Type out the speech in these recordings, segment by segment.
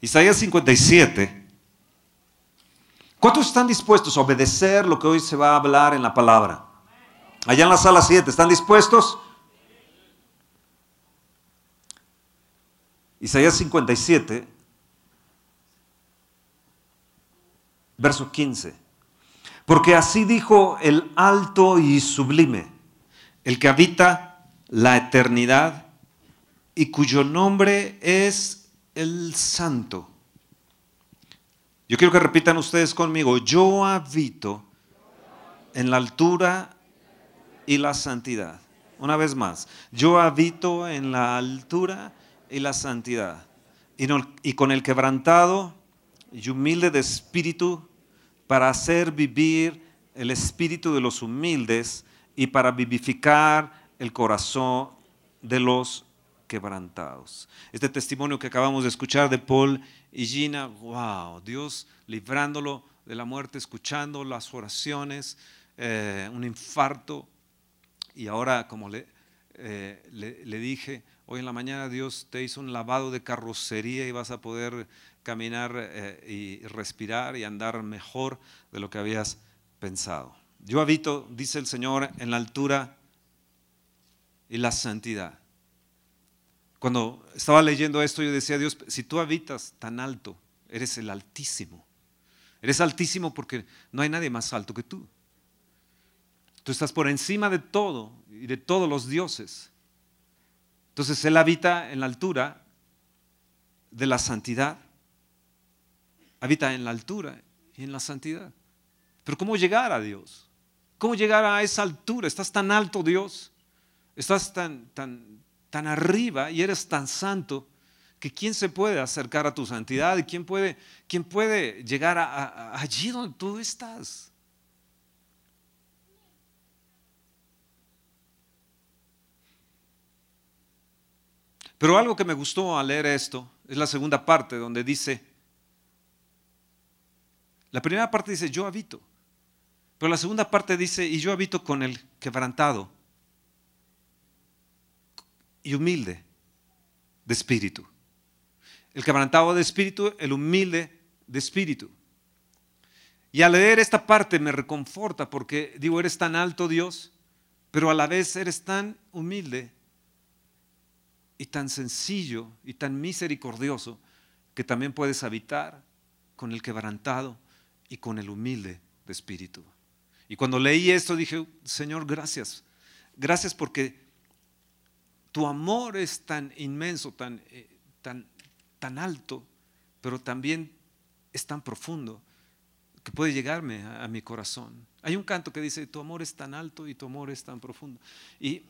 Isaías 57. ¿Cuántos están dispuestos a obedecer lo que hoy se va a hablar en la palabra? Allá en la sala 7, ¿están dispuestos? Isaías 57, verso 15. Porque así dijo el alto y sublime, el que habita la eternidad y cuyo nombre es el santo. Yo quiero que repitan ustedes conmigo, yo habito en la altura y la santidad. Una vez más, yo habito en la altura y la santidad. Y, con el quebrantado y humilde de espíritu para hacer vivir el espíritu de los humildes y para vivificar el corazón de los quebrantados. Este testimonio que acabamos de escuchar de Paul y Gina, wow, Dios librándolo de la muerte, escuchando las oraciones, eh, un infarto. Y ahora, como le, eh, le, dije, hoy en la mañana Dios te hizo un lavado de carrocería y vas a poder caminar eh, y respirar y andar mejor de lo que habías pensado. Yo habito, dice el Señor, en la altura y la santidad. Cuando estaba leyendo esto, yo decía, Dios, si tú habitas tan alto, eres el altísimo. Eres altísimo porque no hay nadie más alto que tú. Tú estás por encima de todo y de todos los dioses. Entonces Él habita en la altura de la santidad. Habita en la altura y en la santidad. Pero ¿cómo llegar a Dios? ¿Cómo llegar a esa altura? Estás tan alto, Dios. Estás tan, tan, tan arriba y eres tan santo que quién se puede acercar a tu santidad y quién puede, quién puede llegar allí donde tú estás. Pero algo que me gustó al leer esto es la segunda parte donde dice, la primera parte dice, yo habito, pero la segunda parte dice, y yo habito con el quebrantado y humilde de espíritu. El quebrantado de espíritu, el humilde de espíritu. Y al leer esta parte me reconforta porque digo, eres tan alto Dios, pero a la vez eres tan humilde y tan sencillo y tan misericordioso que también puedes habitar con el quebrantado y con el humilde de espíritu. Y cuando leí esto dije, Señor, gracias. Gracias porque tu amor es tan inmenso, tan, eh, tan, tan alto, pero también es tan profundo que puede llegarme a, mi corazón. Hay un canto que dice, tu amor es tan alto y tu amor es tan profundo. Y,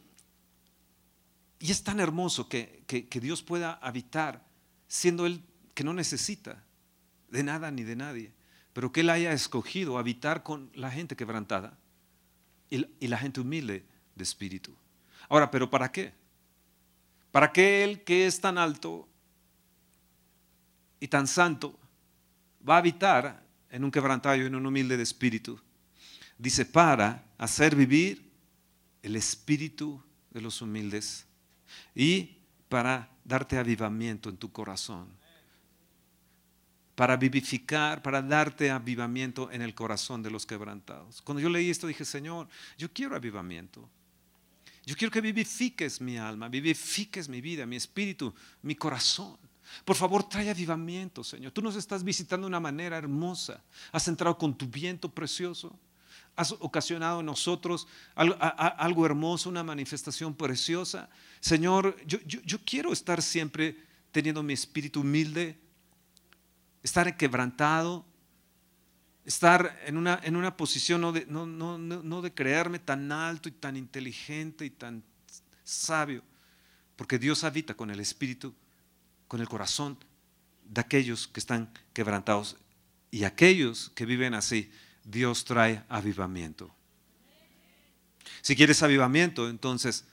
y es tan hermoso que, que, Dios pueda habitar siendo Él que no necesita de nada ni de nadie, pero que Él haya escogido habitar con la gente quebrantada y, y la gente humilde de espíritu. Ahora, ¿pero para qué? Para que Él que es tan alto y tan santo va a habitar en un quebrantado y en un humilde de espíritu. Dice, para hacer vivir el espíritu de los humildes y para darte avivamiento en tu corazón. Para vivificar, para darte avivamiento en el corazón de los quebrantados. Cuando yo leí esto dije, Señor, yo quiero avivamiento. Yo quiero que vivifiques mi alma, vivifiques mi vida, mi espíritu, mi corazón. Por favor, trae avivamiento, Señor. Tú nos estás visitando de una manera hermosa. Has entrado con tu viento precioso. Has ocasionado en nosotros algo, hermoso, una manifestación preciosa. Señor, yo, yo quiero estar siempre teniendo mi espíritu humilde, estar quebrantado, estar en una, en una posición no de, no, no, no de creerme tan alto y tan inteligente y tan sabio, porque Dios habita con el espíritu, con el corazón de aquellos que están quebrantados y aquellos que viven así, Dios trae avivamiento. Si quieres avivamiento, entonces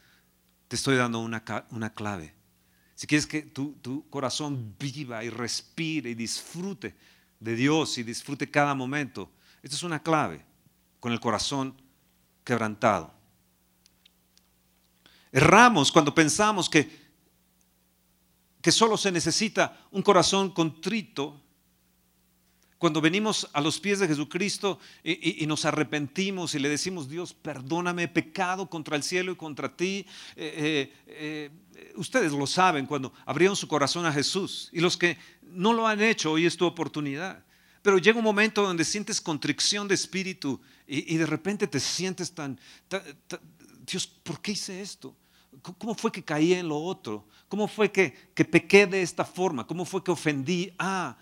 te estoy dando una, una clave. Si quieres que tu, tu corazón viva y respire y disfrute de Dios y disfrute cada momento. Esta es una clave, con el corazón quebrantado. Erramos cuando pensamos que, que solo se necesita un corazón contrito. Cuando venimos a los pies de Jesucristo y, nos arrepentimos y le decimos, Dios, perdóname, pecado contra el cielo y contra ti. Eh, eh, eh, ustedes lo saben cuando abrieron su corazón a Jesús. Y los que no lo han hecho, hoy es tu oportunidad. Pero llega un momento donde sientes contrición de espíritu y, de repente te sientes tan, Dios, ¿por qué hice esto? ¿Cómo fue que caí en lo otro? ¿Cómo fue que, que pequé de esta forma? ¿Cómo fue que ofendí a,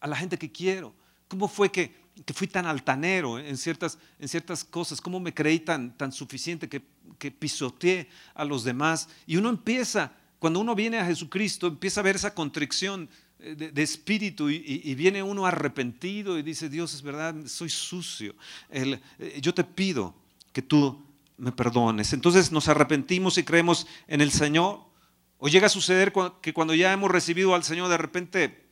a la gente que quiero? ¿Cómo fue que, que fui tan altanero en ciertas, en ciertas cosas? ¿Cómo me creí tan, tan suficiente que, que pisoteé a los demás? Y uno empieza, cuando uno viene a Jesucristo, empieza a ver esa contrición eh, de, espíritu y, viene uno arrepentido y dice, Dios, es verdad, soy sucio. Eh, yo te pido que tú me perdones. Entonces nos arrepentimos y creemos en el Señor. O llega a suceder que cuando ya hemos recibido al Señor, de repente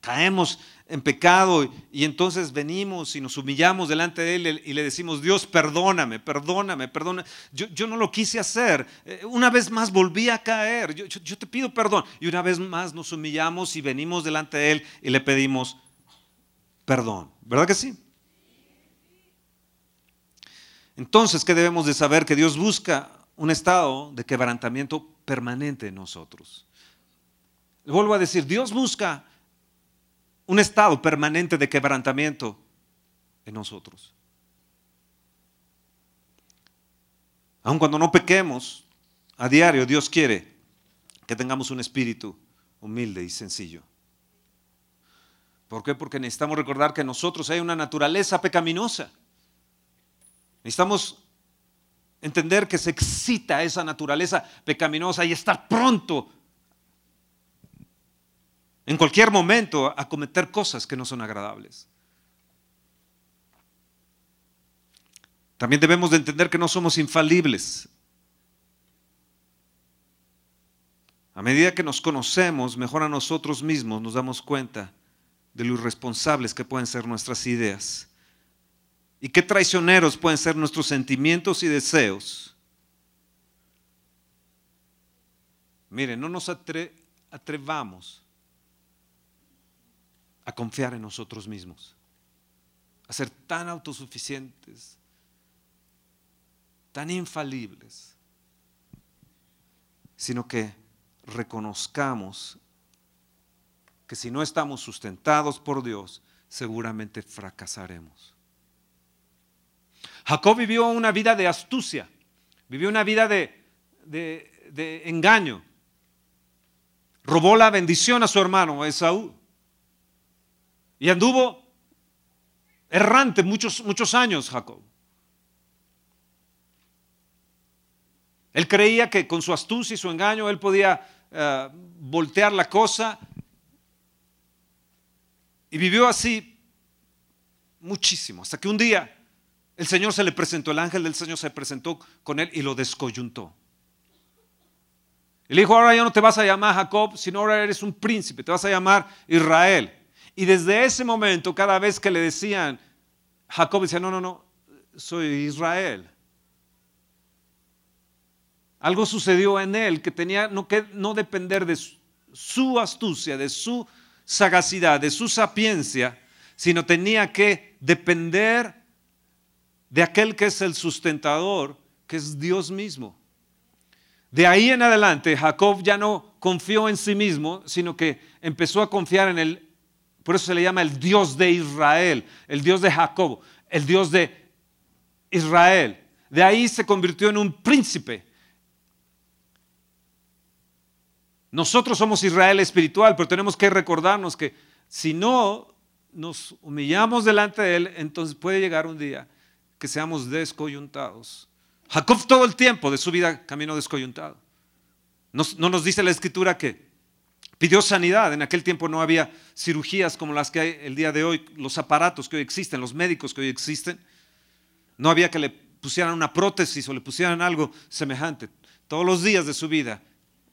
caemos en pecado y entonces venimos y nos humillamos delante de Él y le decimos, Dios, perdóname, perdóname, perdóname. Yo, no lo quise hacer. Eh, una vez más volví a caer. Yo, yo te pido perdón. Y una vez más nos humillamos y venimos delante de Él y le pedimos perdón. ¿Verdad que sí? Entonces, ¿qué debemos de saber? Que Dios busca un estado de quebrantamiento permanente en nosotros. Le vuelvo a decir, Dios busca un estado permanente de quebrantamiento en nosotros. Aun cuando no pequemos a diario, Dios quiere que tengamos un espíritu humilde y sencillo. ¿Por qué? Porque necesitamos recordar que nosotros hay una naturaleza pecaminosa. Necesitamos entender que se excita esa naturaleza pecaminosa y estar pronto en cualquier momento a cometer cosas que no son agradables. También debemos de entender que no somos infalibles. A medida que nos conocemos mejor a nosotros mismos, nos damos cuenta de lo irresponsables que pueden ser nuestras ideas y qué traicioneros pueden ser nuestros sentimientos y deseos. Miren, no nos atrevamos a confiar en nosotros mismos, a ser tan autosuficientes, tan infalibles, sino que reconozcamos que si no estamos sustentados por Dios, seguramente fracasaremos. Jacob vivió una vida de astucia, vivió una vida de, engaño. Robó la bendición a su hermano Esaú. Y anduvo errante muchos, muchos años Jacob. Él creía que con su astucia y su engaño él podía eh, voltear la cosa. Y vivió así muchísimo, hasta que un día el Señor se le presentó, el ángel del Señor se presentó con él y lo descoyuntó. Y le dijo, ahora ya no te vas a llamar Jacob, sino ahora eres un príncipe, te vas a llamar Israel. Y desde ese momento, cada vez que le decían, Jacob decía, no, no, no, soy Israel. Algo sucedió en él que tenía no, que, no depender de su astucia, de su sagacidad, de su sapiencia, sino tenía que depender de aquel que es el sustentador, que es Dios mismo. De ahí en adelante, Jacob ya no confió en sí mismo, sino que empezó a confiar en el, por eso se le llama el Dios de Israel, el Dios de Jacob, el Dios de Israel. De ahí se convirtió en un príncipe. Nosotros somos Israel espiritual, pero tenemos que recordarnos que si no nos humillamos delante de Él, entonces puede llegar un día que seamos descoyuntados. Jacob todo el tiempo de su vida caminó descoyuntado. No, nos dice la escritura que pidió sanidad. En aquel tiempo no había cirugías como las que hay el día de hoy, los aparatos que hoy existen, los médicos que hoy existen. No había que le pusieran una prótesis o le pusieran algo semejante. Todos los días de su vida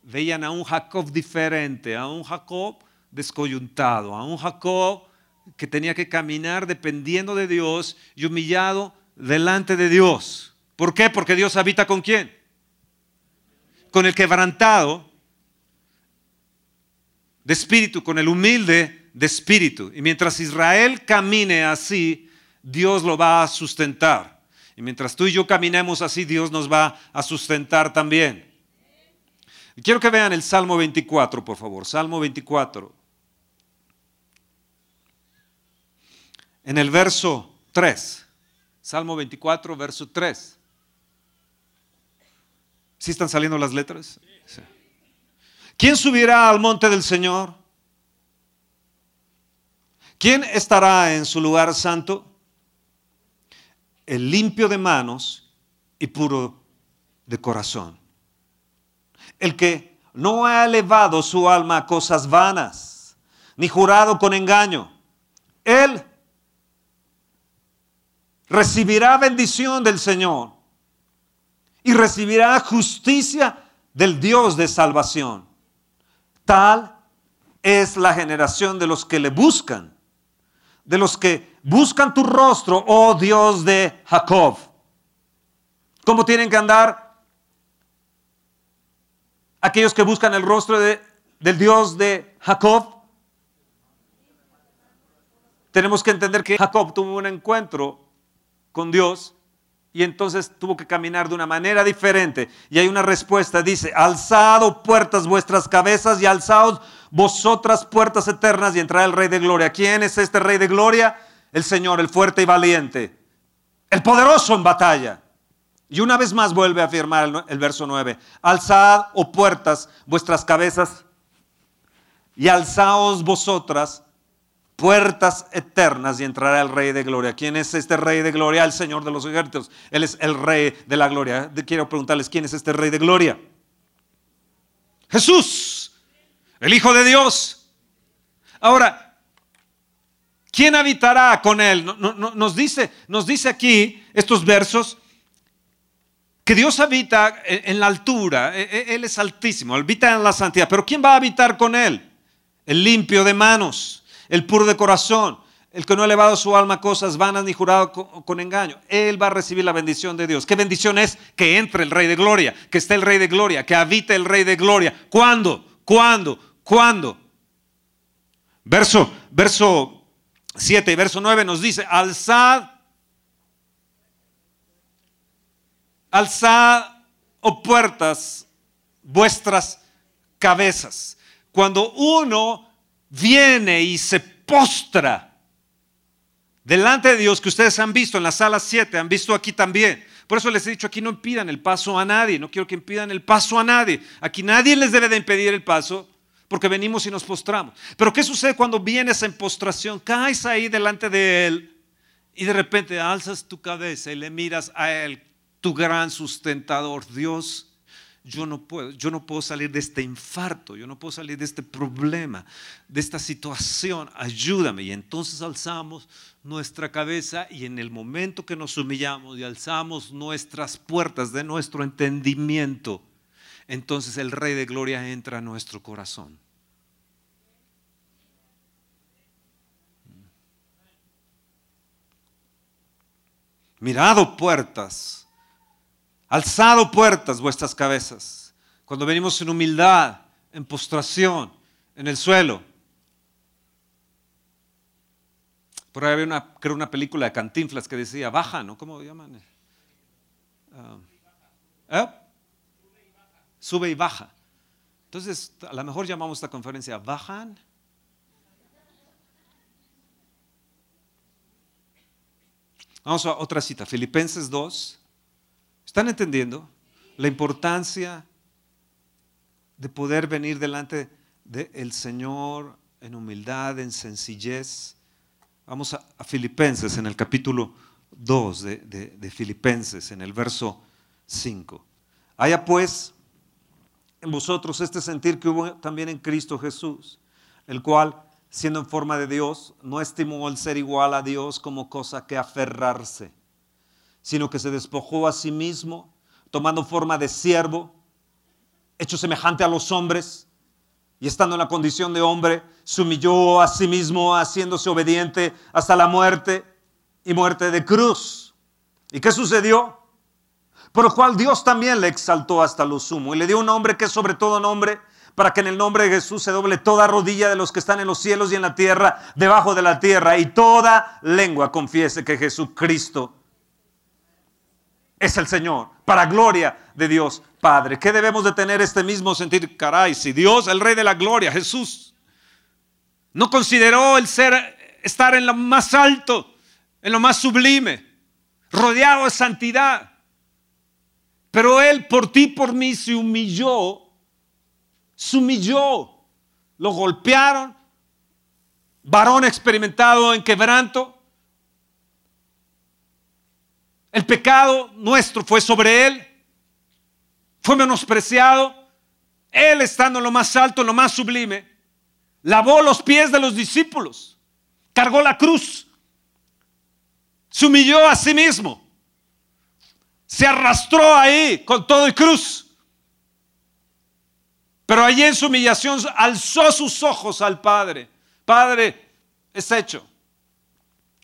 veían a un Jacob diferente, a un Jacob descoyuntado, a un Jacob que tenía que caminar dependiendo de Dios y humillado delante de Dios. ¿Por qué? Porque Dios habita con quién? Con el quebrantado de espíritu con el humilde de espíritu. Y mientras Israel camine así, Dios lo va a sustentar. Y mientras tú y yo caminemos así, Dios nos va a sustentar también. quiero que vean el Salmo 24, por favor. Salmo 24. En el verso 3. Salmo 24, verso 3. ¿Sí están saliendo las letras? ¿Quién subirá al monte del Señor? ¿Quién estará en su lugar santo? El limpio de manos y puro de corazón. El que no ha elevado su alma a cosas vanas, ni jurado con engaño. Él recibirá bendición del Señor y recibirá justicia del Dios de salvación. Tal es la generación de los que le buscan, de los que buscan tu rostro, oh Dios de Jacob. ¿Cómo tienen que andar aquellos que buscan el rostro del Dios de Jacob? Tenemos que entender que Jacob tuvo un encuentro con Dios y entonces tuvo que caminar de una manera diferente. Y hay una respuesta, dice, alzado puertas vuestras cabezas y alzaos vosotras puertas eternas y entrará el Rey de Gloria. ¿Quién es este Rey de Gloria? El Señor, el fuerte y valiente, el poderoso en batalla. Y una vez más vuelve a afirmar el, el verso 9, alzad, o oh puertas, vuestras cabezas y alzaos vosotras puertas eternas y entrará el Rey de Gloria. ¿Quién es este Rey de Gloria? El Señor de los ejércitos. Él es el Rey de la Gloria. Quiero preguntarles, ¿quién es este Rey de Gloria? Jesús, el Hijo de Dios. Ahora, ¿quién habitará con Él? nos, dice, nos dice aquí estos versos que Dios habita en la altura. E, e, Él es altísimo, habita en la santidad. Pero ¿quién va a habitar con Él? El limpio de manos el puro de corazón, el que no ha elevado su alma a cosas vanas ni jurado con, engaño. Él va a recibir la bendición de Dios. ¿Qué bendición es? Que entre el Rey de Gloria, que esté el Rey de Gloria, que habite el Rey de Gloria. ¿Cuándo? ¿Cuándo? ¿Cuándo? Verso, verso 7 y verso 9 nos dice, alzad, alzad, o oh puertas, vuestras cabezas. Cuando uno viene y se postra delante de Dios que ustedes han visto en la sala 7, han visto aquí también. Por eso les he dicho, aquí no impidan el paso a nadie, no quiero que impidan el paso a nadie. Aquí nadie les debe de impedir el paso porque venimos y nos postramos. Pero ¿qué sucede cuando vienes en postración? Caes ahí delante de Él y de repente alzas tu cabeza y le miras a Él, tu gran sustentador, Dios yo no puedo, yo no puedo salir de este infarto, yo no puedo salir de este problema, de esta situación, ayúdame. Y entonces alzamos nuestra cabeza y en el momento que nos humillamos y alzamos nuestras puertas de nuestro entendimiento, entonces el Rey de Gloria entra a nuestro corazón. Mirado puertas Alzado puertas vuestras cabezas. Cuando venimos en humildad, en postración, en el suelo. Por ahí había una, creo una película de Cantinflas que decía, baja, ¿no? ¿Cómo llaman? Ah, ¿eh? Sube y baja. Entonces, a lo mejor llamamos esta conferencia, bajan. Vamos a otra cita, Filipenses 2, ¿Están entendiendo la importancia de poder venir delante del Señor en humildad, en sencillez? Vamos a, Filipenses, en el capítulo 2 de, de Filipenses, en el verso 5. Haya pues en vosotros este sentir que hubo también en Cristo Jesús, el cual, siendo en forma de Dios, no estimó el ser igual a Dios como cosa que aferrarse sino que se despojó a sí mismo, tomando forma de siervo, hecho semejante a los hombres, y estando en la condición de hombre, se humilló a sí mismo, haciéndose obediente hasta la muerte y muerte de cruz. ¿Y qué sucedió? Por lo cual Dios también le exaltó hasta lo sumo y le dio un nombre que es sobre todo nombre, para que en el nombre de Jesús se doble toda rodilla de los que están en los cielos y en la tierra, debajo de la tierra, y toda lengua confiese que Jesucristo es el Señor, para gloria de Dios Padre. ¿Qué debemos de tener este mismo sentir? Caray, si Dios, el Rey de la Gloria, Jesús, no consideró el ser, estar en lo más alto, en lo más sublime, rodeado de santidad, pero Él por ti, por mí, se humilló, se humilló, lo golpearon, varón experimentado en quebranto, el pecado nuestro fue sobre él, fue menospreciado. Él estando en lo más alto, en lo más sublime, lavó los pies de los discípulos, cargó la cruz, se humilló a sí mismo, se arrastró ahí con todo y cruz. Pero allí en su humillación alzó sus ojos al Padre. Padre, es hecho.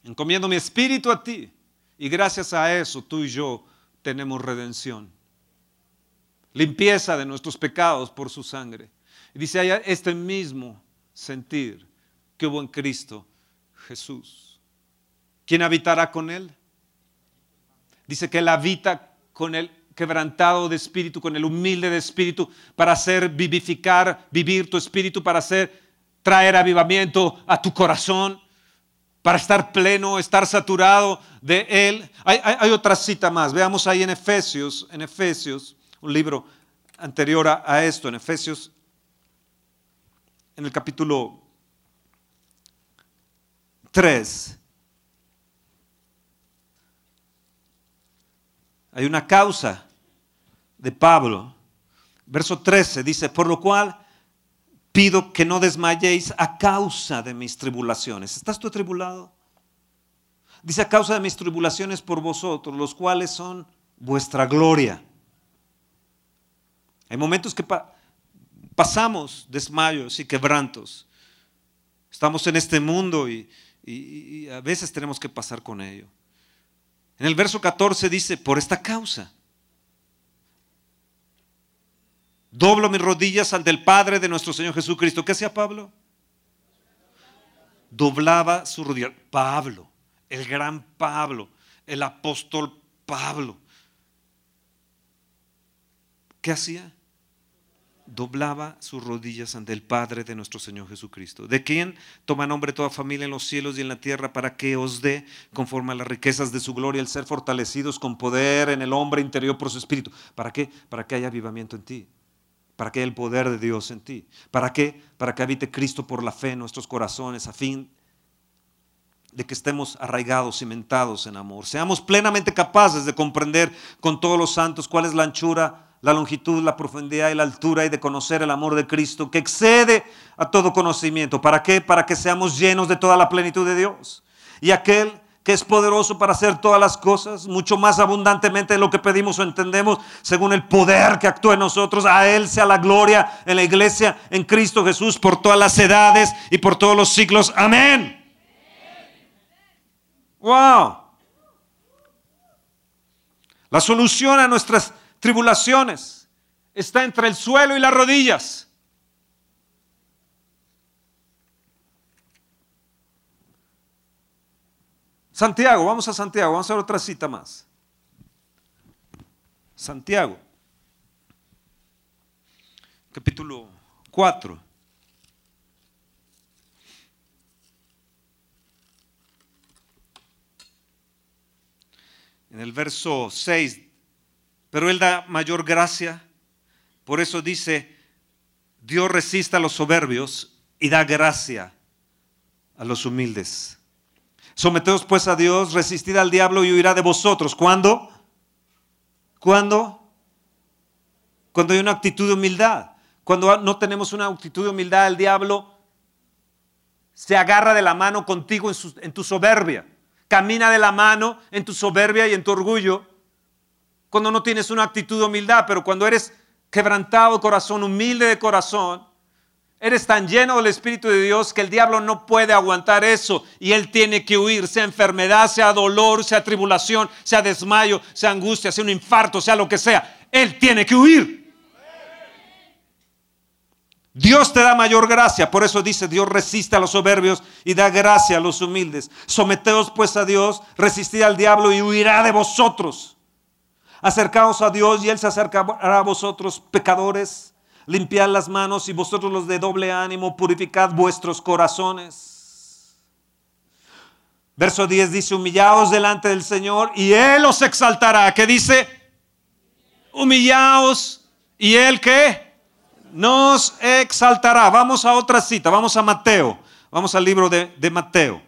Encomiendo mi espíritu a ti. Y gracias a eso tú y yo tenemos redención. Limpieza de nuestros pecados por su sangre. Y dice allá este mismo sentir que hubo en Cristo Jesús. ¿Quién habitará con él? Dice que él habita con el quebrantado de espíritu, con el humilde de espíritu, para hacer vivificar, vivir tu espíritu, para hacer traer avivamiento a tu corazón para estar pleno, estar saturado de Él. Hay, otra cita más, veamos ahí en Efesios, en Efesios, un libro anterior a, a esto, en Efesios, en el capítulo 3. Hay una causa de Pablo. Verso 13 dice, por lo cual pido que no desmayéis a causa de mis tribulaciones. ¿Estás tú tribulado? Dice a causa de mis tribulaciones por vosotros, los cuales son vuestra gloria. Hay momentos que pasamos desmayos y quebrantos. Estamos en este mundo y, y a veces tenemos que pasar con ello. En el verso 14 dice, por esta causa Doblo mis rodillas al del Padre de nuestro Señor Jesucristo. ¿Qué hacía Pablo? Doblaba su rodilla. Pablo, el gran Pablo, el apóstol Pablo. ¿Qué hacía? Doblaba sus rodillas ante el Padre de nuestro Señor Jesucristo, de quien toma nombre toda familia en los cielos y en la tierra para que os dé, conforme a las riquezas de su gloria, el ser fortalecidos con poder en el hombre interior por su espíritu. ¿Para qué? Para que haya avivamiento en ti para que el poder de Dios en ti. ¿Para qué? Para que habite Cristo por la fe en nuestros corazones, a fin de que estemos arraigados, cimentados en amor. Seamos plenamente capaces de comprender con todos los santos cuál es la anchura, la longitud, la profundidad y la altura y de conocer el amor de Cristo que excede a todo conocimiento. ¿Para qué? Para que seamos llenos de toda la plenitud de Dios. Y aquel que es poderoso para hacer todas las cosas, mucho más abundantemente de lo que pedimos o entendemos, según el poder que actúa en nosotros. A Él sea la gloria en la iglesia, en Cristo Jesús, por todas las edades y por todos los siglos. Amén. Wow. La solución a nuestras tribulaciones está entre el suelo y las rodillas. Santiago, vamos a Santiago, vamos a ver otra cita más. Santiago, capítulo 4. En el verso 6, pero Él da mayor gracia, por eso dice, Dios resiste a los soberbios y da gracia a los humildes. Someteos pues a Dios, resistid al diablo y huirá de vosotros. ¿Cuándo? ¿Cuándo? Cuando hay una actitud de humildad. Cuando no tenemos una actitud de humildad, el diablo se agarra de la mano contigo en, en tu soberbia. Camina de la mano en tu soberbia y en tu orgullo. Cuando no tienes una actitud de humildad, pero cuando eres quebrantado de corazón, humilde de corazón, Eres tan lleno del Espíritu de Dios que el diablo no puede aguantar eso y él tiene que huir, sea enfermedad, sea dolor, sea tribulación, sea desmayo, sea angustia, sea un infarto, sea lo que sea. Él tiene que huir. Dios te da mayor gracia, por eso dice, Dios resiste a los soberbios y da gracia a los humildes. Someteos pues a Dios, resistid al diablo y huirá de vosotros. Acercaos a Dios y Él se acercará a vosotros, pecadores. Limpiad las manos y vosotros los de doble ánimo, purificad vuestros corazones. Verso 10 dice, humillaos delante del Señor y Él os exaltará. ¿Qué dice? Humillaos y Él qué? nos exaltará. Vamos a otra cita, vamos a Mateo, vamos al libro de, de Mateo.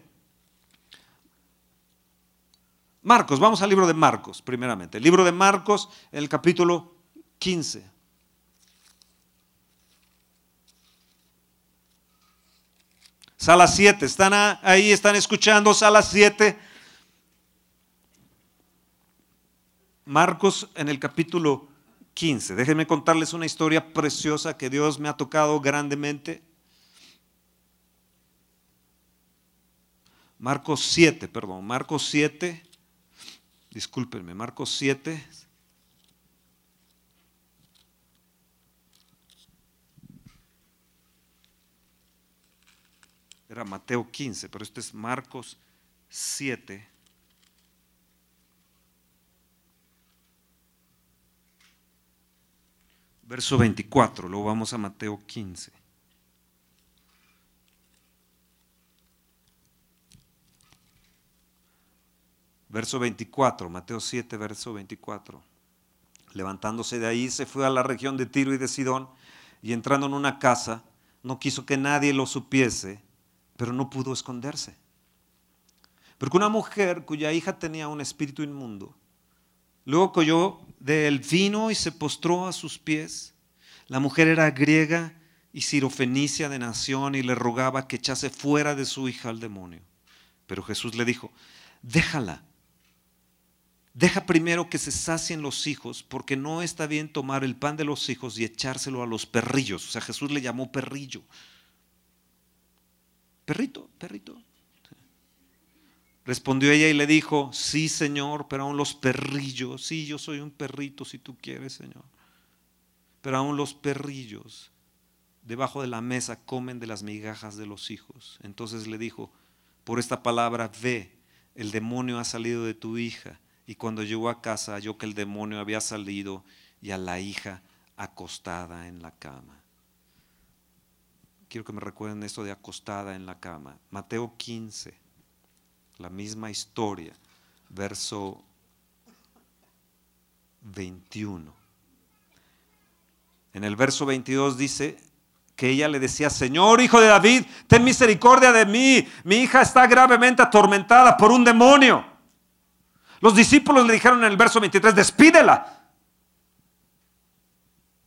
Marcos, vamos al libro de Marcos, primeramente. El libro de Marcos, el capítulo 15. Sala 7, están ahí, están escuchando, sala 7. Marcos en el capítulo 15. Déjenme contarles una historia preciosa que Dios me ha tocado grandemente. Marcos 7, perdón, Marcos 7, discúlpenme, Marcos 7. Era Mateo 15, pero este es Marcos 7. verso 24, luego vamos a Mateo 15. Verso 24, Mateo 7, verso 24. Levantándose de ahí, se fue a la región de Tiro y de Sidón, y entrando en una casa, no quiso que nadie lo supiese, pero no pudo esconderse. Porque una mujer cuya hija tenía un espíritu inmundo, luego cogió del vino y se postró a sus pies. La mujer era griega y sirofenicia de nación y le rogaba que echase fuera de su hija al demonio. Pero Jesús le dijo, déjala. Deja primero que se sacien los hijos, porque no está bien tomar el pan de los hijos y echárselo a los perrillos. O sea, Jesús le llamó perrillo. Perrito, perrito. Respondió ella y le dijo, sí, Señor, pero aún los perrillos, sí, yo soy un perrito si tú quieres, Señor. Pero aún los perrillos debajo de la mesa comen de las migajas de los hijos. Entonces le dijo, por esta palabra, ve, el demonio ha salido de tu hija. Y cuando llegó a casa halló que el demonio había salido y a la hija acostada en la cama. Quiero que me recuerden esto de acostada en la cama. Mateo 15 la misma historia, verso 21. En el verso 22 dice que ella le decía, Señor, hijo de David, ten misericordia de mí, mi hija está gravemente atormentada por un demonio. Los discípulos le dijeron en el verso 23, despídela.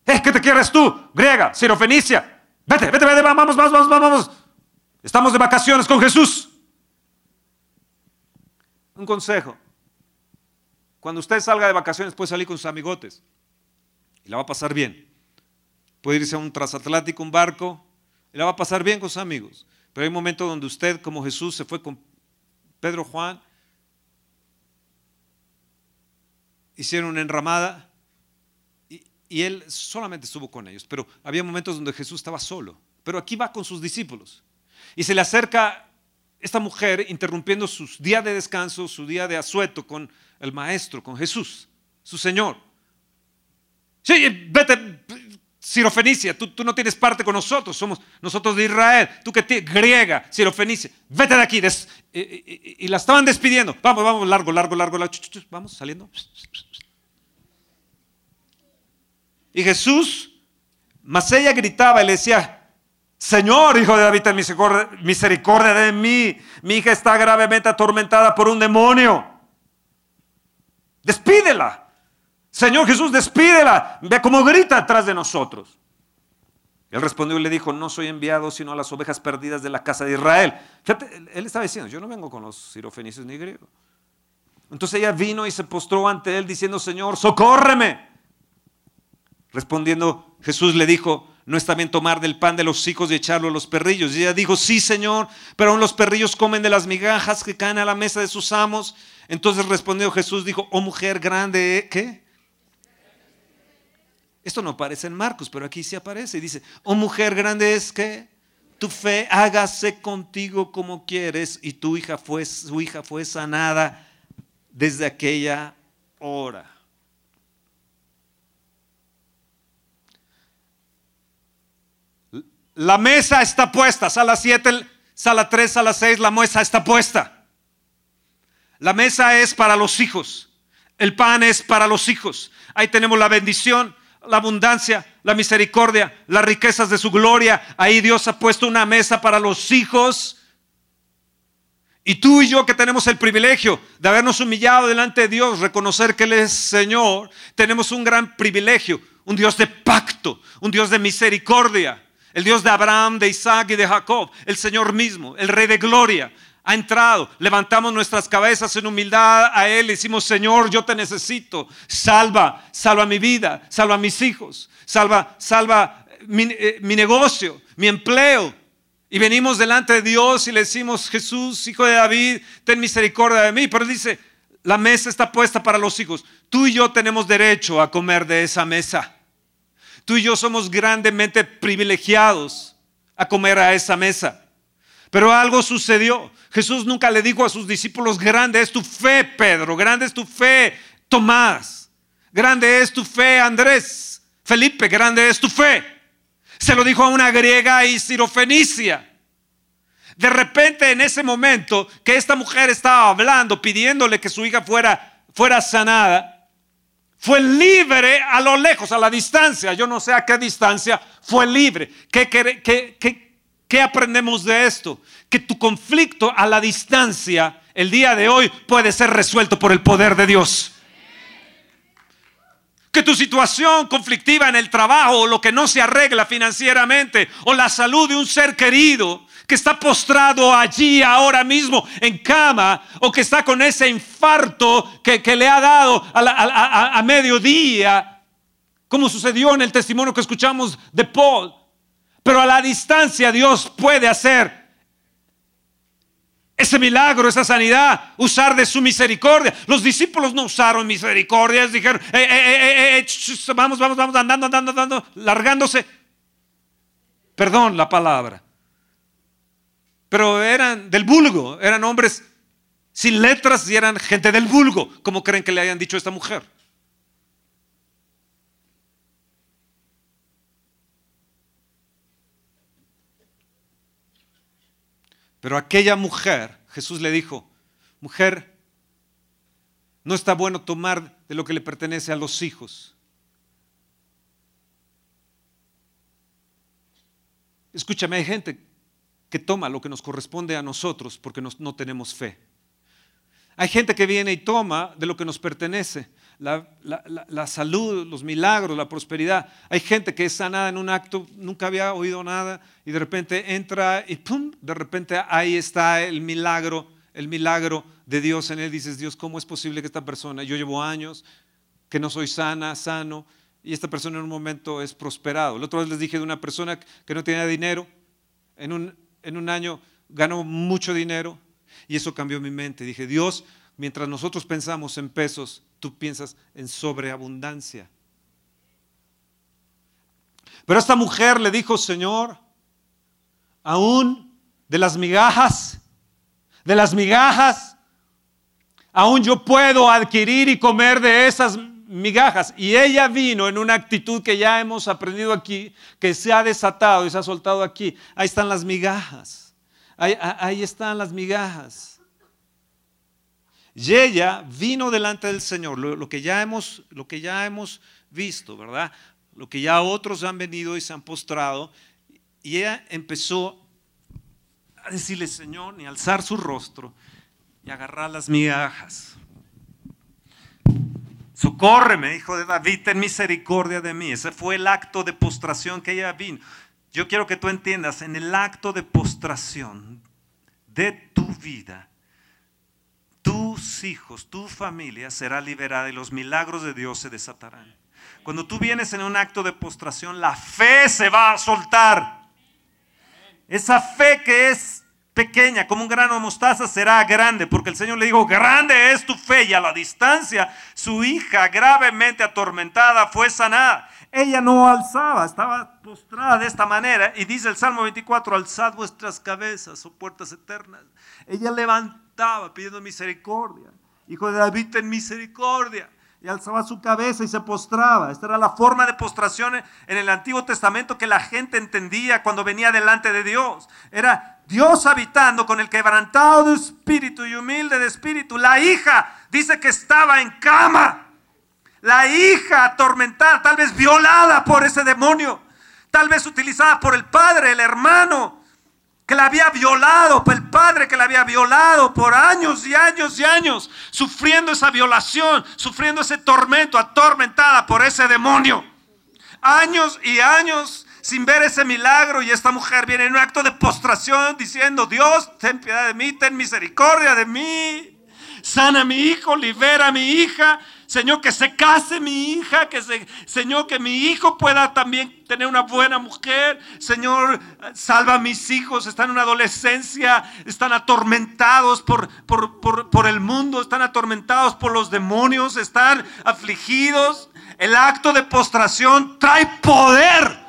¿Es que te quieres tú, griega, sirofenicia? Vete, vete, vete, vamos, vamos, vamos, vamos. Estamos de vacaciones con Jesús. Un consejo. Cuando usted salga de vacaciones puede salir con sus amigotes y la va a pasar bien. Puede irse a un transatlántico, un barco, y la va a pasar bien con sus amigos. Pero hay un momento donde usted, como Jesús, se fue con Pedro Juan, hicieron una enramada y, él solamente estuvo con ellos. Pero había momentos donde Jesús estaba solo. Pero aquí va con sus discípulos. Y se le acerca esta mujer interrumpiendo su día de descanso, su día de asueto con el maestro, con Jesús, su Señor. Sí, vete, Sirofenicia, tú, tú no tienes parte con nosotros, somos nosotros de Israel, tú que tienes griega, Sirofenicia, vete de aquí. y, la estaban despidiendo. Vamos, vamos, largo, largo, largo, largo. Vamos, saliendo. Y Jesús, más ella gritaba y le decía, Señor, hijo de David, misericordia de mí. Mi hija está gravemente atormentada por un demonio. Despídela. Señor Jesús, despídela. Ve cómo grita atrás de nosotros. Él respondió y le dijo, no soy enviado sino a las ovejas perdidas de la casa de Israel. Fíjate, él estaba diciendo, yo no vengo con los sirofenicios ni griegos. Entonces ella vino y se postró ante él diciendo, Señor, socórreme. Respondiendo, Jesús le dijo, no está bien tomar del pan de los hijos y echarlo a los perrillos. Y ella dijo, sí, Señor, pero aún los perrillos comen de las migajas que caen a la mesa de sus amos. Entonces respondió Jesús, dijo, oh mujer grande, ¿qué? Esto no aparece en Marcos, pero aquí sí aparece. Y dice, oh mujer grande es que tu fe hágase contigo como quieres. Y tu hija fue, su hija fue sanada desde aquella hora. La mesa está puesta, sala 7, sala 3, sala 6, la mesa está puesta. La mesa es para los hijos, el pan es para los hijos. Ahí tenemos la bendición, la abundancia, la misericordia, las riquezas de su gloria. Ahí Dios ha puesto una mesa para los hijos. Y tú y yo que tenemos el privilegio de habernos humillado delante de Dios, reconocer que Él es Señor, tenemos un gran privilegio, un Dios de pacto, un Dios de misericordia, el Dios de Abraham, de Isaac y de Jacob, el Señor mismo, el Rey de Gloria, ha entrado, levantamos nuestras cabezas en humildad a Él decimos, Señor, yo te necesito, salva, salva mi vida, salva mis hijos, salva, salva mi, eh, mi negocio, mi empleo. Y venimos delante de Dios y le decimos, Jesús, hijo de David, ten misericordia de mí. Pero dice, la mesa está puesta para los hijos. Tú y yo tenemos derecho a comer de esa mesa. Tú y yo somos grandemente privilegiados a comer a esa mesa. Pero algo sucedió. Jesús nunca le dijo a sus discípulos, grande es tu fe, Pedro, grande es tu fe, Tomás, grande es tu fe, Andrés, Felipe, grande es tu fe. Se lo dijo a una griega y sirofenicia. De repente en ese momento que esta mujer estaba hablando, pidiéndole que su hija fuera, fuera sanada, fue libre a lo lejos, a la distancia. Yo no sé a qué distancia fue libre. ¿Qué, qué, qué, ¿Qué aprendemos de esto? Que tu conflicto a la distancia el día de hoy puede ser resuelto por el poder de Dios. Que tu situación conflictiva en el trabajo o lo que no se arregla financieramente o la salud de un ser querido que está postrado allí ahora mismo en cama o que está con ese infarto que, le ha dado a, a mediodía, como sucedió en el testimonio que escuchamos de Paul pero a la distancia Dios puede hacer ese milagro, esa sanidad, usar de su misericordia. Los discípulos no usaron misericordia, dijeron, eh, eh, eh, vamos, vamos, vamos, andando, andando, andando, largándose. Perdón la palabra. Pero eran del vulgo, eran hombres sin letras y eran gente del vulgo, como creen que le hayan dicho a esta mujer. Pero aquella mujer, Jesús le dijo, mujer, no está bueno tomar de lo que le pertenece a los hijos. Escúchame, hay gente que toma lo que nos corresponde a nosotros porque no tenemos fe. Hay gente que viene y toma de lo que nos pertenece la, salud, los milagros, la prosperidad. Hay gente que es sanada en un acto, nunca había oído nada y de repente entra y ¡pum! De repente ahí está el milagro, el milagro de Dios en él. Dices, Dios, ¿cómo es posible que esta persona, yo llevo años, que no soy sana, sano, y esta persona en un momento es prosperado? El otro vez les dije de una persona que no tenía dinero, en un, en un año ganó mucho dinero y eso cambió mi mente. Dije, Dios, mientras nosotros pensamos en pesos, tú piensas en sobreabundancia. Pero esta mujer le dijo, Señor, aún de las migajas, de las migajas, aún yo puedo adquirir y comer de esas migajas. Y ella vino en una actitud que ya hemos aprendido aquí, que se ha desatado y se ha soltado aquí. Ahí están las migajas. Ahí, están las migajas. Y ella vino delante del Señor, lo, que ya hemos, lo que ya hemos visto, ¿verdad? Lo que ya otros han venido y se han postrado. Y ella empezó a decirle, Señor, ni alzar su rostro y agarrar las migajas. Socórreme, hijo de David, ten misericordia de mí. Ese fue el acto de postración que ella vino. Yo quiero que tú entiendas, en el acto de postración de tu vida, tus hijos, tu familia será liberada y los milagros de Dios se desatarán. Cuando tú vienes en un acto de postración, la fe se va a soltar. Esa fe que es pequeña, como un grano de mostaza, será grande, porque el Señor le dijo, grande es tu fe. Y a la distancia, su hija gravemente atormentada fue sanada. Ella no alzaba, estaba postrada de esta manera. Y dice el Salmo 24, alzad vuestras cabezas, oh puertas eternas. Ella levantaba pidiendo misericordia. Hijo de David, ten misericordia y alzaba su cabeza y se postraba. Esta era la forma de postración en el Antiguo Testamento que la gente entendía cuando venía delante de Dios. Era Dios habitando con el quebrantado de espíritu y humilde de espíritu. La hija dice que estaba en cama. La hija atormentada, tal vez violada por ese demonio, tal vez utilizada por el padre, el hermano, que la había violado, el padre que la había violado por años y años y años, sufriendo esa violación, sufriendo ese tormento, atormentada por ese demonio. Años y años sin ver ese milagro y esta mujer viene en un acto de postración diciendo, Dios, ten piedad de mí, ten misericordia de mí, sana a mi hijo, libera a mi hija. Señor, que se case mi hija, que se, Señor, que mi hijo pueda también tener una buena mujer. Señor, salva a mis hijos, están en una adolescencia, están atormentados por, por, por el mundo, están atormentados por los demonios, están afligidos. El acto de postración trae poder.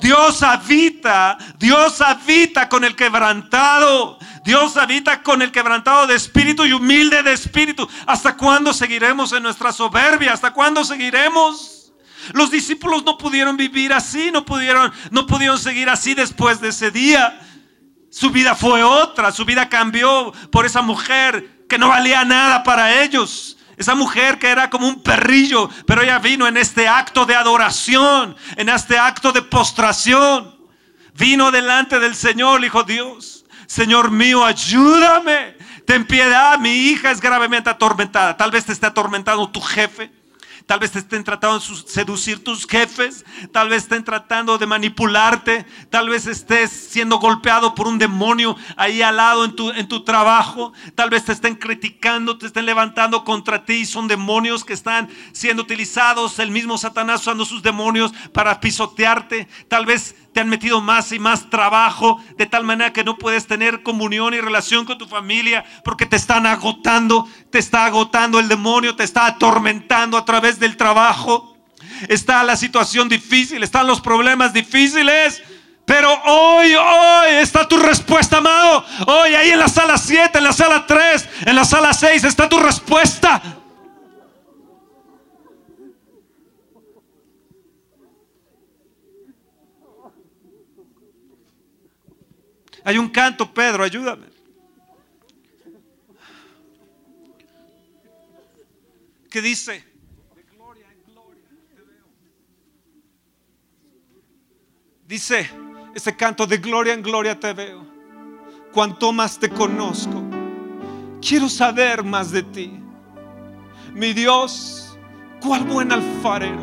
Dios habita, Dios habita con el quebrantado. Dios habita con el quebrantado de espíritu y humilde de espíritu. ¿Hasta cuándo seguiremos en nuestra soberbia? ¿Hasta cuándo seguiremos? Los discípulos no pudieron vivir así, no pudieron, no pudieron seguir así después de ese día. Su vida fue otra, su vida cambió por esa mujer que no valía nada para ellos. Esa mujer que era como un perrillo, pero ella vino en este acto de adoración, en este acto de postración. Vino delante del Señor, dijo Dios. Señor mío, ayúdame. Ten piedad, mi hija es gravemente atormentada. Tal vez te esté atormentando tu jefe. Tal vez te estén tratando de seducir tus jefes. Tal vez estén tratando de manipularte. Tal vez estés siendo golpeado por un demonio ahí al lado en tu, en tu trabajo. Tal vez te estén criticando, te estén levantando contra ti. Son demonios que están siendo utilizados. El mismo Satanás usando sus demonios para pisotearte. Tal vez te han metido más y más trabajo, de tal manera que no puedes tener comunión y relación con tu familia porque te están agotando, te está agotando el demonio, te está atormentando a través del trabajo. Está la situación difícil, están los problemas difíciles. Pero hoy, hoy está tu respuesta, amado. Hoy ahí en la sala 7, en la sala 3, en la sala 6 está tu respuesta. Hay un canto, Pedro, ayúdame. ¿Qué dice? Dice ese canto de gloria en gloria te veo. Cuanto más te conozco, quiero saber más de ti. Mi Dios, cuál buen alfarero.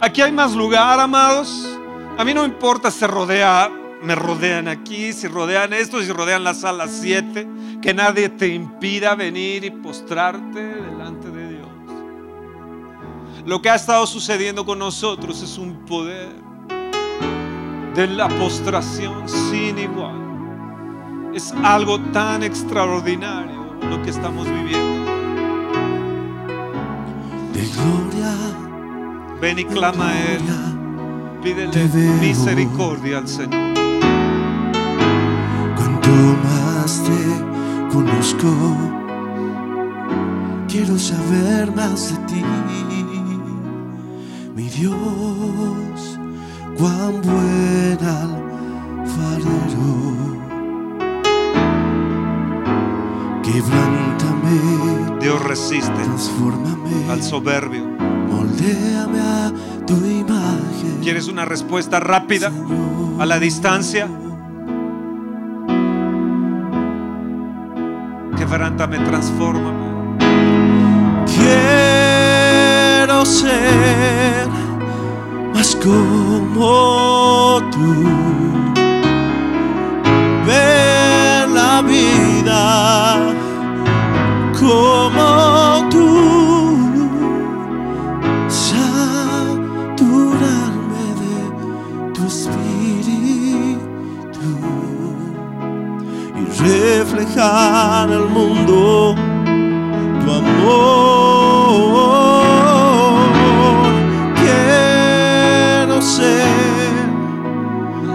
Aquí hay más lugar, amados. A mí no importa si rodea me rodean aquí, si rodean esto, si rodean la sala 7, que nadie te impida venir y postrarte delante de Dios. Lo que ha estado sucediendo con nosotros es un poder de la postración sin igual. Es algo tan extraordinario lo que estamos viviendo. De gloria. Ven y clama a Él. Pídele misericordia al Señor más te conozco, quiero saber más de ti, mi Dios, cuán buen alfarero. Quebrántame, Dios resiste, transfórmame al soberbio. Moldéame a tu imagen. ¿Quieres una respuesta rápida a la distancia? Quebrántame, transfórmame. Quiero ser más como tú. Ver la vida como reflejar al mundo tu amor. Quiero ser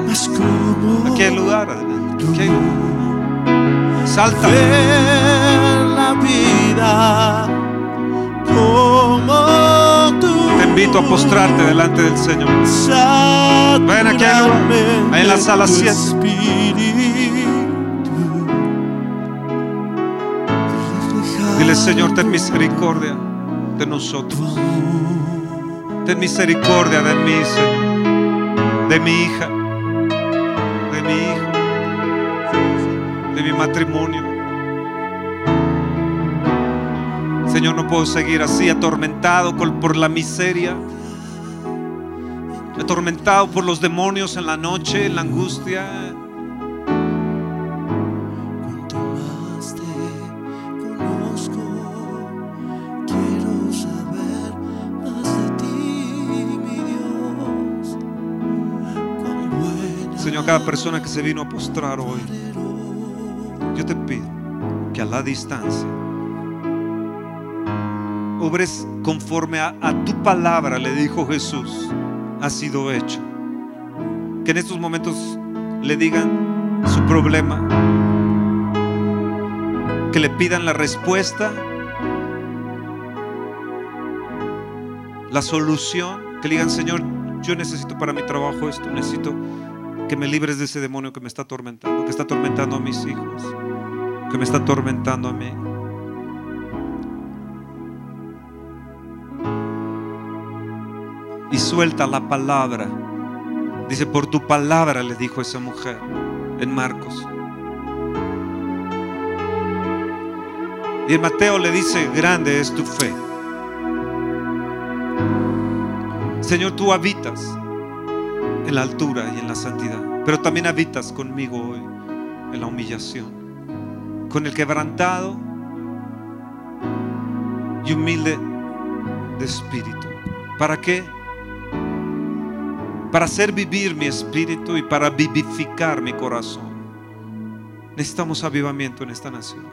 más como aquel lugar, aquel salta la vida como tú. Te invito a postrarte delante del Señor. Ven aquí, en la sala 7. Dile, Señor, ten misericordia de nosotros. Ten misericordia de mí, Señor. De mi hija. De mi hijo. De mi matrimonio. Señor, no puedo seguir así, atormentado por la miseria. Atormentado por los demonios en la noche, en la angustia. Señor, cada persona que se vino a postrar hoy, yo te pido que a la distancia obres conforme a, a tu palabra, le dijo Jesús, ha sido hecho. Que en estos momentos le digan su problema, que le pidan la respuesta, la solución, que le digan, Señor, yo necesito para mi trabajo esto, necesito que me libres de ese demonio que me está atormentando, que está atormentando a mis hijos, que me está atormentando a mí. Y suelta la palabra. Dice, por tu palabra le dijo esa mujer en Marcos. Y en Mateo le dice, grande es tu fe. Señor, tú habitas en la altura y en la santidad, pero también habitas conmigo hoy en la humillación, con el quebrantado y humilde de espíritu. ¿Para qué? Para hacer vivir mi espíritu y para vivificar mi corazón. Necesitamos avivamiento en esta nación.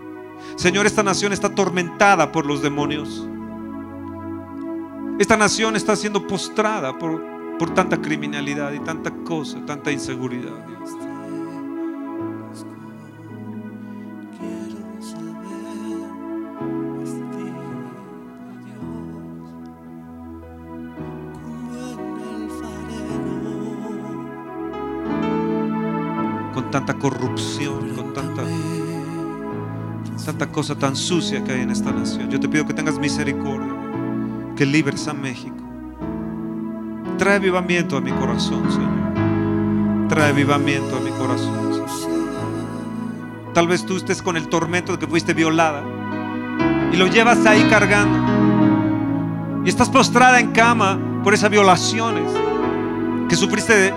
Señor, esta nación está atormentada por los demonios. Esta nación está siendo postrada por, por tanta criminalidad y tanta cosa, tanta inseguridad. Dios. Con tanta corrupción, con tanta, tanta cosa tan sucia que hay en esta nación. Yo te pido que tengas misericordia, que libres a México. Trae avivamiento a mi corazón, Señor. Trae avivamiento a mi corazón. Señor. Tal vez tú estés con el tormento de que fuiste violada y lo llevas ahí cargando. Y estás postrada en cama por esas violaciones que sufriste de,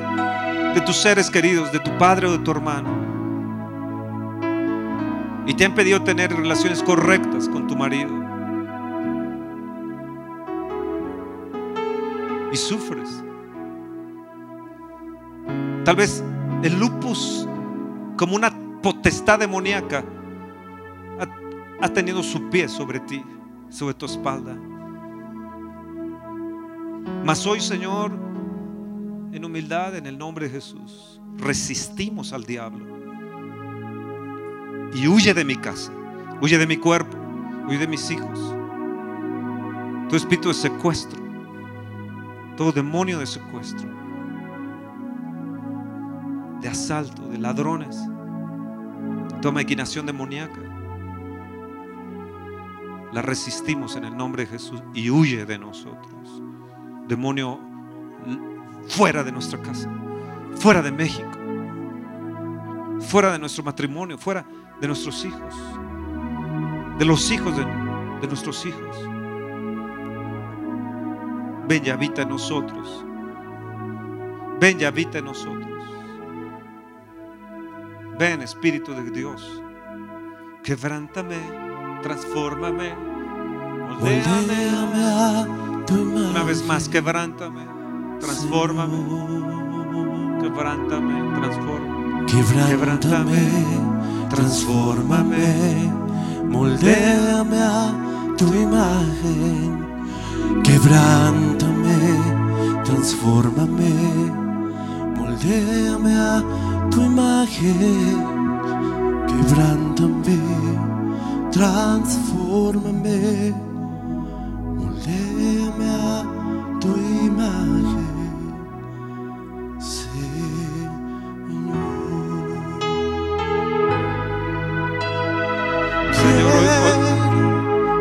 de tus seres queridos, de tu padre o de tu hermano. Y te han pedido tener relaciones correctas con tu marido. Sufres. Tal vez el lupus, como una potestad demoníaca, ha, ha tenido su pie sobre ti, sobre tu espalda. Mas hoy, Señor, en humildad, en el nombre de Jesús, resistimos al diablo. Y huye de mi casa, huye de mi cuerpo, huye de mis hijos. Tu espíritu de secuestro, todo demonio de secuestro, de asalto, de ladrones, toda maquinación demoníaca. La resistimos en el nombre de Jesús y huye de nosotros. Demonio fuera de nuestra casa, fuera de México, fuera de nuestro matrimonio, fuera de nuestros hijos, de los hijos de, de nuestros hijos. Ven y habita en nosotros. Ven y habita en nosotros. Ven, Espíritu de Dios. Quebrántame, transfórmame, moldéame. A tu imagen. Una vez más, quebrántame, transfórmame, quebrántame, transforma. Quebrántame, transfórmame, moldéame a tu imagen. Quebrántame, transfórmame, moldéame a tu imagen. Quebrántame, transfórmame, moldéame a tu imagen, Señor.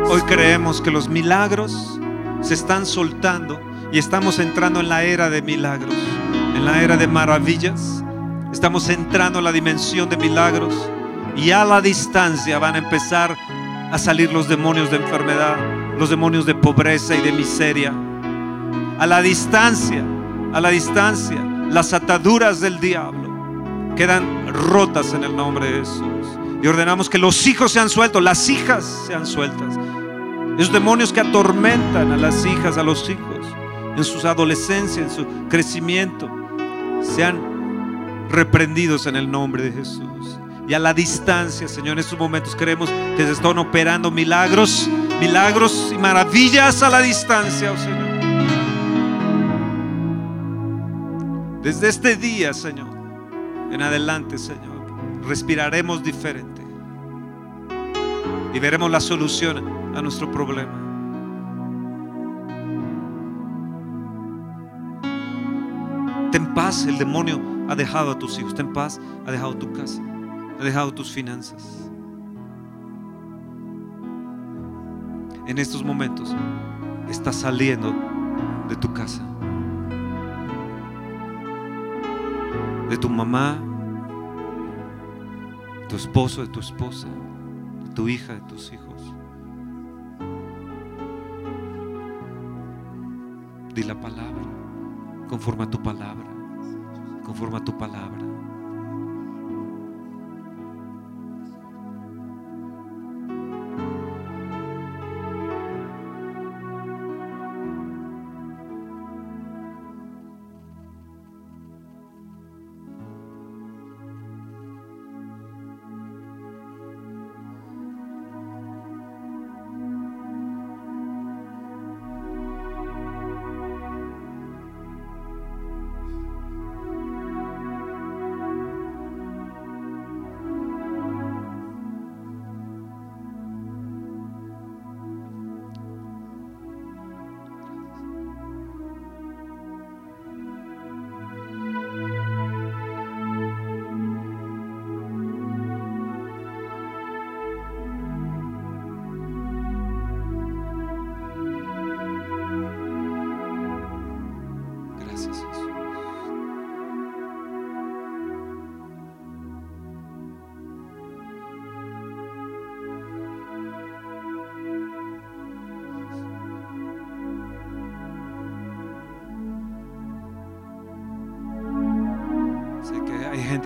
Hoy creemos que los milagros se están soltando y estamos entrando en la era de milagros, en la era de maravillas. Estamos entrando en la dimensión de milagros y a la distancia van a empezar a salir los demonios de enfermedad, los demonios de pobreza y de miseria. A la distancia, a la distancia, las ataduras del diablo quedan rotas en el nombre de Jesús. Y ordenamos que los hijos sean sueltos, las hijas sean sueltas. Esos demonios que atormentan a las hijas, a los hijos, en su adolescencia, en su crecimiento, sean reprendidos en el nombre de Jesús. Y a la distancia, Señor, en estos momentos creemos que se están operando milagros, milagros y maravillas a la distancia, oh Señor. Desde este día, Señor, en adelante, Señor, respiraremos diferente y veremos la solución a nuestro problema. Ten paz, el demonio ha dejado a tus hijos, ten paz, ha dejado tu casa, ha dejado tus finanzas. En estos momentos estás saliendo de tu casa, de tu mamá, tu esposo, de tu esposa, de tu hija, de tus hijos. Di la palabra, conforme a tu palabra, conforme a tu palabra.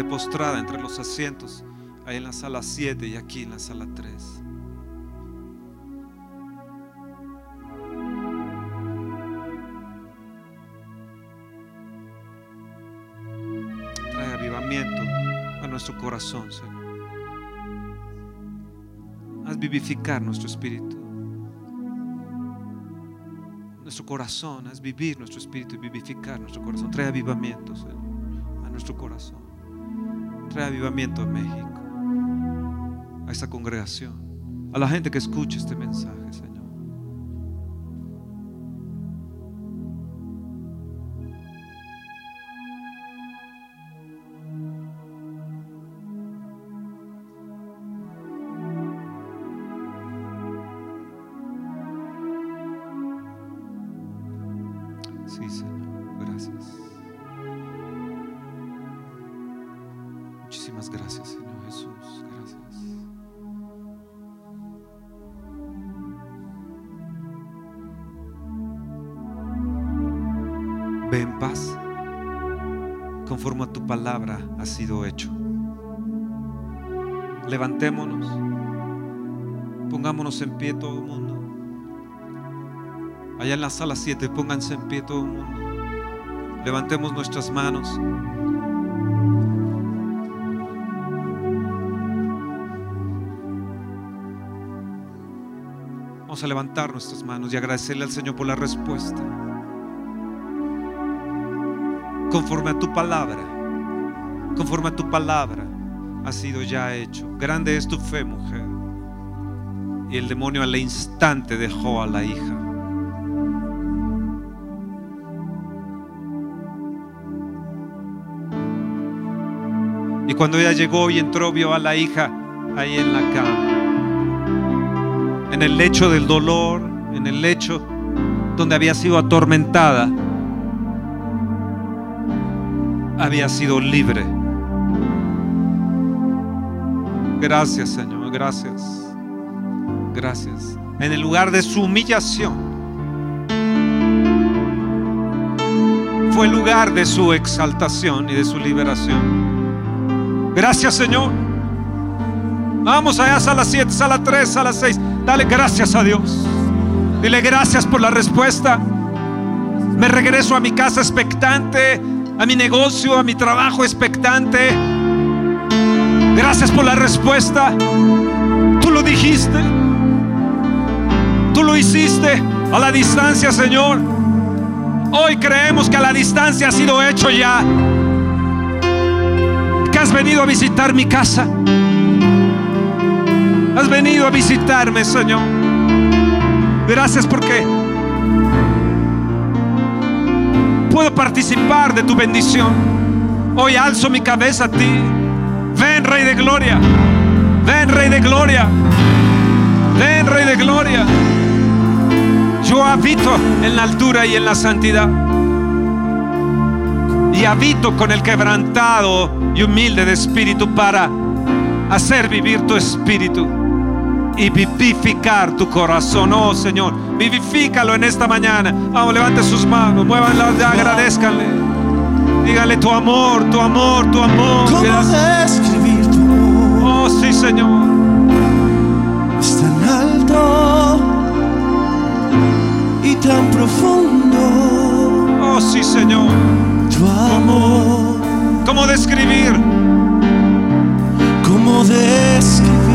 Gente postrada entre los asientos, ahí en la sala 7 y aquí en la sala 3. Trae avivamiento a nuestro corazón, Señor. Haz vivificar nuestro espíritu. Nuestro corazón, haz vivir nuestro espíritu y vivificar nuestro corazón. Trae avivamiento, Señor, a nuestro corazón. Trae avivamiento a México, a esta congregación, a la gente que escucha este mensaje, Señor. Gracias, Señor Jesús. Gracias. Ve en paz, conforme a tu palabra ha sido hecho. Levantémonos, pongámonos en pie todo el mundo. Allá en la sala 7, pónganse en pie todo el mundo. Levantemos nuestras manos. A levantar nuestras manos y agradecerle al Señor por la respuesta. Conforme a tu palabra, conforme a tu palabra, ha sido ya hecho. Grande es tu fe, mujer. Y el demonio al instante dejó a la hija. Y cuando ella llegó y entró, vio a la hija ahí en la cama. En el lecho del dolor, en el lecho donde había sido atormentada, había sido libre. Gracias Señor, gracias. Gracias. En el lugar de su humillación fue el lugar de su exaltación y de su liberación. Gracias Señor. Vamos allá, sala 7, sala 3, sala 6. Dale gracias a Dios. Dile gracias por la respuesta. Me regreso a mi casa expectante, a mi negocio, a mi trabajo expectante. Gracias por la respuesta. Tú lo dijiste. Tú lo hiciste a la distancia, Señor. Hoy creemos que a la distancia ha sido hecho ya. Que has venido a visitar mi casa. Has venido a visitarme, Señor. Gracias porque puedo participar de tu bendición. Hoy alzo mi cabeza a ti. Ven, Rey de Gloria. Ven, Rey de Gloria. Ven, Rey de Gloria. Yo habito en la altura y en la santidad. Y habito con el quebrantado y humilde de espíritu para hacer vivir tu espíritu y vivificar tu corazón. Oh Señor, vivifícalo en esta mañana. Vamos, levante sus manos, muévanla, agradezcanle. Dígale tu amor, tu amor, tu amor. ¿Cómo describir tu amor? Oh sí, Señor. Es tan alto y tan profundo Oh sí, Señor. tu amor. ¿Cómo describir? ¿Cómo describir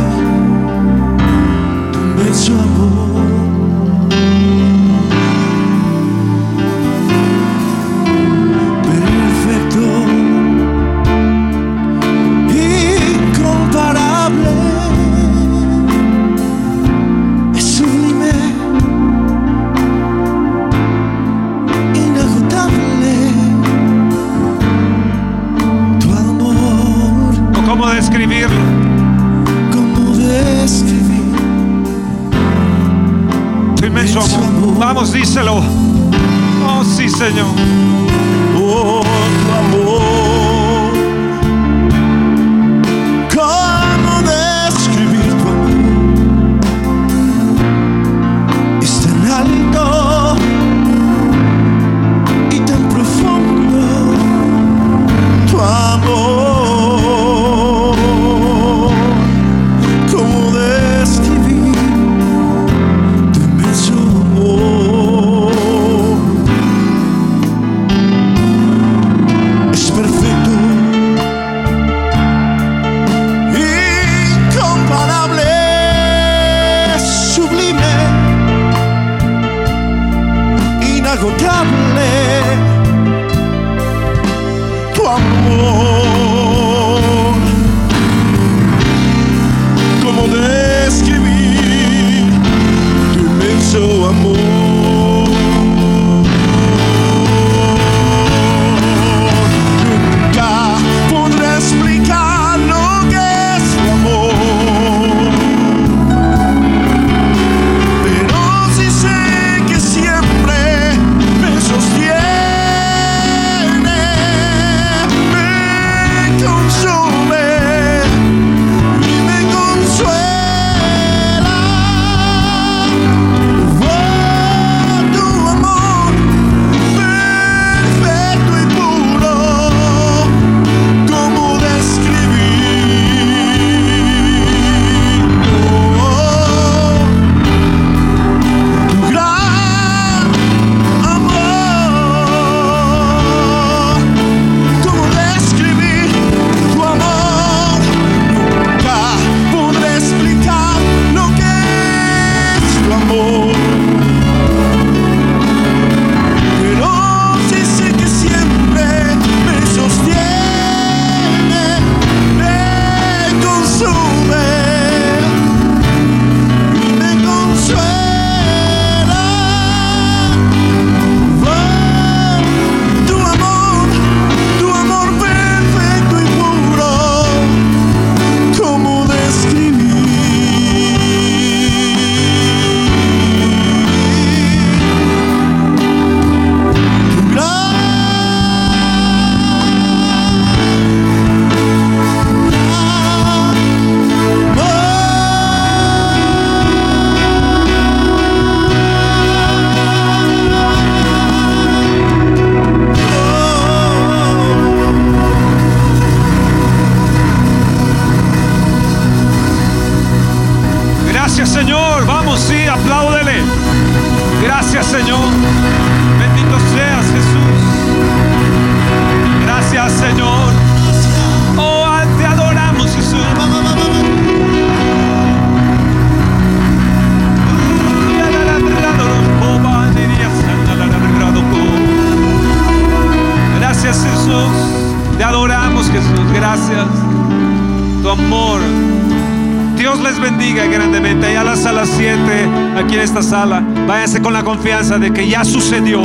de que ya sucedió.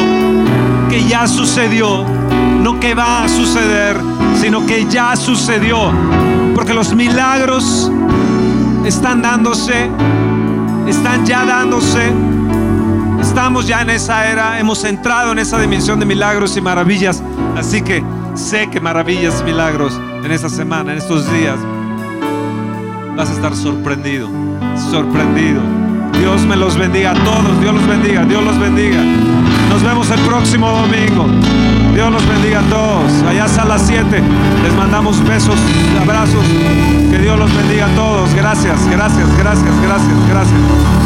Que ya sucedió. No que va a suceder, sino que ya sucedió. Porque los milagros están dándose. Están ya dándose. Estamos ya en esa era, hemos entrado en esa dimensión de milagros y maravillas. Así que sé que maravillas y milagros en esta semana, en estos días, vas a estar sorprendido, sorprendido. Dios me los bendiga a todos, Dios los bendiga, Dios los bendiga. Nos vemos el próximo domingo. Dios los bendiga a todos. Allá a las 7 les mandamos besos, abrazos. Que Dios los bendiga a todos. Gracias, gracias, gracias, gracias, gracias.